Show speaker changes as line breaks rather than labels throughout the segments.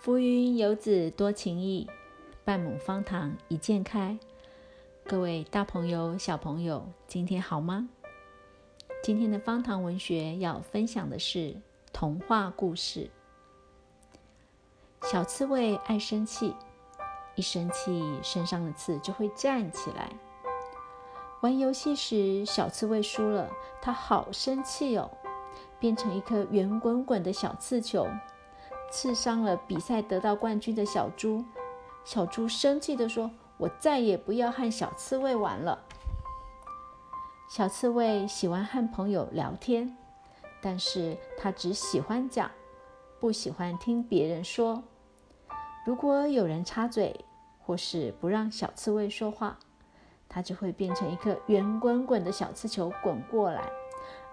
浮云游子多情意，半亩方塘一鉴开。各位大朋友、小朋友，今天好吗？今天的方塘文学要分享的是童话故事。小刺猬爱生气，一生气身上的刺就会站起来。玩游戏时，小刺猬输了，它好生气哦，变成一颗圆滚滚的小刺球。刺伤了比赛得到冠军的小猪，小猪生气地说：“我再也不要和小刺猬玩了。”小刺猬喜欢和朋友聊天，但是他只喜欢讲，不喜欢听别人说。如果有人插嘴，或是不让小刺猬说话，它就会变成一颗圆滚滚的小刺球滚过来。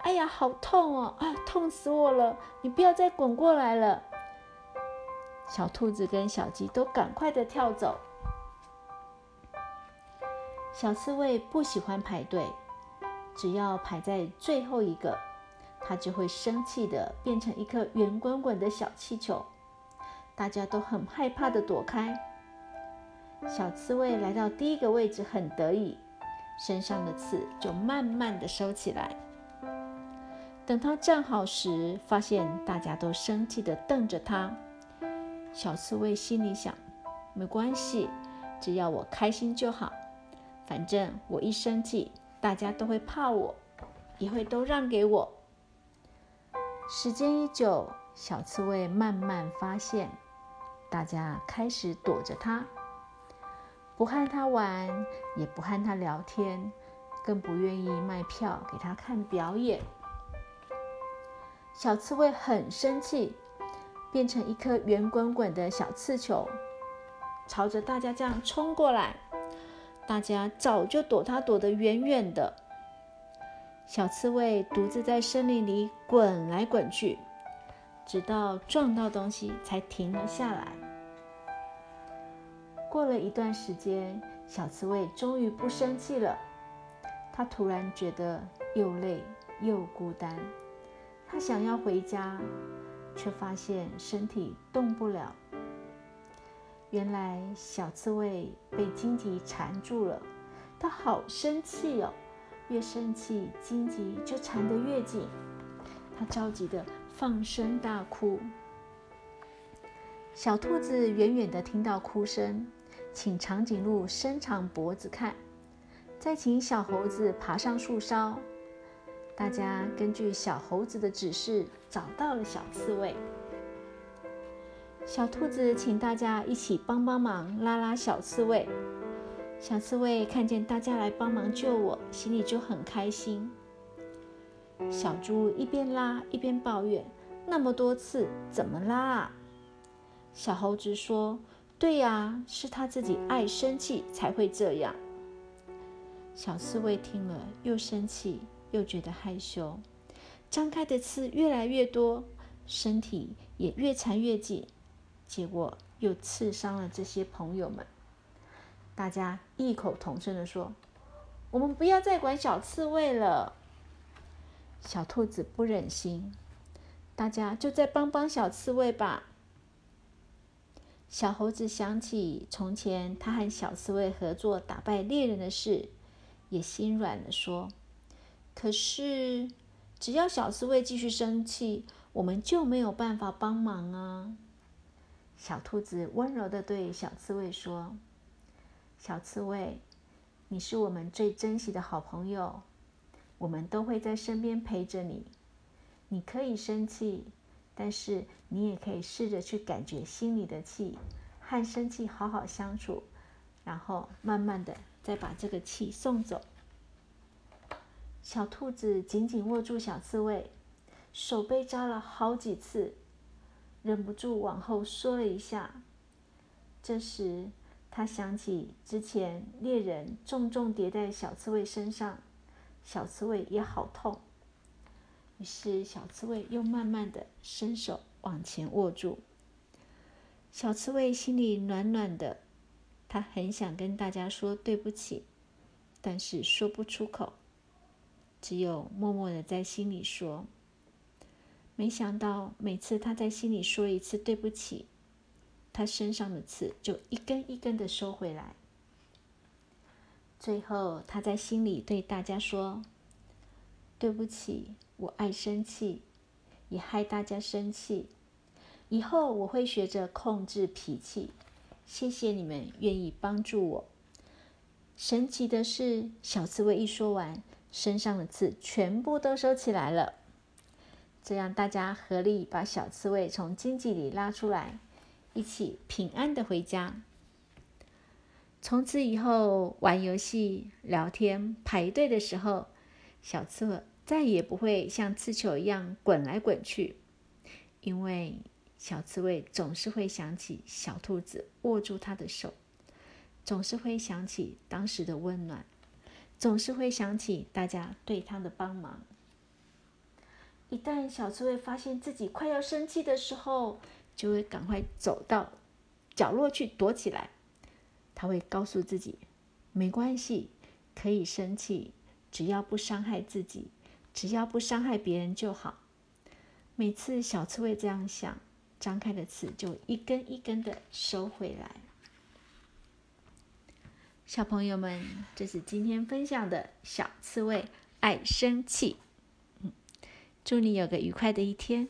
哎呀，好痛哦！啊，痛死我了！你不要再滚过来了。小兔子跟小鸡都赶快的跳走。小刺猬不喜欢排队，只要排在最后一个，它就会生气的变成一颗圆滚滚的小气球，大家都很害怕的躲开。小刺猬来到第一个位置，很得意，身上的刺就慢慢的收起来。等它站好时，发现大家都生气的瞪着它。小刺猬心里想：“没关系，只要我开心就好。反正我一生气，大家都会怕我，也会都让给我。”时间一久，小刺猬慢慢发现，大家开始躲着它，不和它玩，也不和它聊天，更不愿意卖票给它看表演。小刺猬很生气。变成一颗圆滚滚的小刺球，朝着大家这样冲过来。大家早就躲它躲得远远的。小刺猬独自在森林里滚来滚去，直到撞到东西才停了下来。过了一段时间，小刺猬终于不生气了。它突然觉得又累又孤单，它想要回家。却发现身体动不了。原来小刺猬被荆棘缠住了，它好生气哦！越生气，荆棘就缠得越紧。它着急的放声大哭。小兔子远远的听到哭声，请长颈鹿伸长脖子看，再请小猴子爬上树梢。大家根据小猴子的指示找到了小刺猬。小兔子请大家一起帮帮忙，拉拉小刺猬。小刺猬看见大家来帮忙救我，心里就很开心。小猪一边拉一边抱怨：“那么多刺，怎么拉啊？”小猴子说：“对呀，是他自己爱生气才会这样。”小刺猬听了又生气。又觉得害羞，张开的刺越来越多，身体也越缠越紧，结果又刺伤了这些朋友们。大家异口同声地说：“我们不要再管小刺猬了。”小兔子不忍心，大家就再帮帮小刺猬吧。小猴子想起从前他和小刺猬合作打败猎人的事，也心软了，说。可是，只要小刺猬继续生气，我们就没有办法帮忙啊！小兔子温柔的对小刺猬说：“小刺猬，你是我们最珍惜的好朋友，我们都会在身边陪着你。你可以生气，但是你也可以试着去感觉心里的气，和生气好好相处，然后慢慢的再把这个气送走。”小兔子紧紧握住小刺猬，手被扎了好几次，忍不住往后缩了一下。这时，他想起之前猎人重重叠在小刺猬身上，小刺猬也好痛。于是，小刺猬又慢慢的伸手往前握住。小刺猬心里暖暖的，他很想跟大家说对不起，但是说不出口。只有默默的在心里说。没想到每次他在心里说一次对不起，他身上的刺就一根一根的收回来。最后，他在心里对大家说：“对不起，我爱生气，也害大家生气。以后我会学着控制脾气。谢谢你们愿意帮助我。”神奇的是，小刺猬一说完，身上的刺全部都收起来了。这样，大家合力把小刺猬从荆棘里拉出来，一起平安的回家。从此以后，玩游戏、聊天、排队的时候，小刺猬再也不会像刺球一样滚来滚去，因为小刺猬总是会想起小兔子握住它的手。总是会想起当时的温暖，总是会想起大家对他的帮忙。一旦小刺猬发现自己快要生气的时候，就会赶快走到角落去躲起来。他会告诉自己：“没关系，可以生气，只要不伤害自己，只要不伤害别人就好。”每次小刺猬这样想，张开的刺就一根一根的收回来。小朋友们，这是今天分享的小刺猬爱生气。嗯，祝你有个愉快的一天。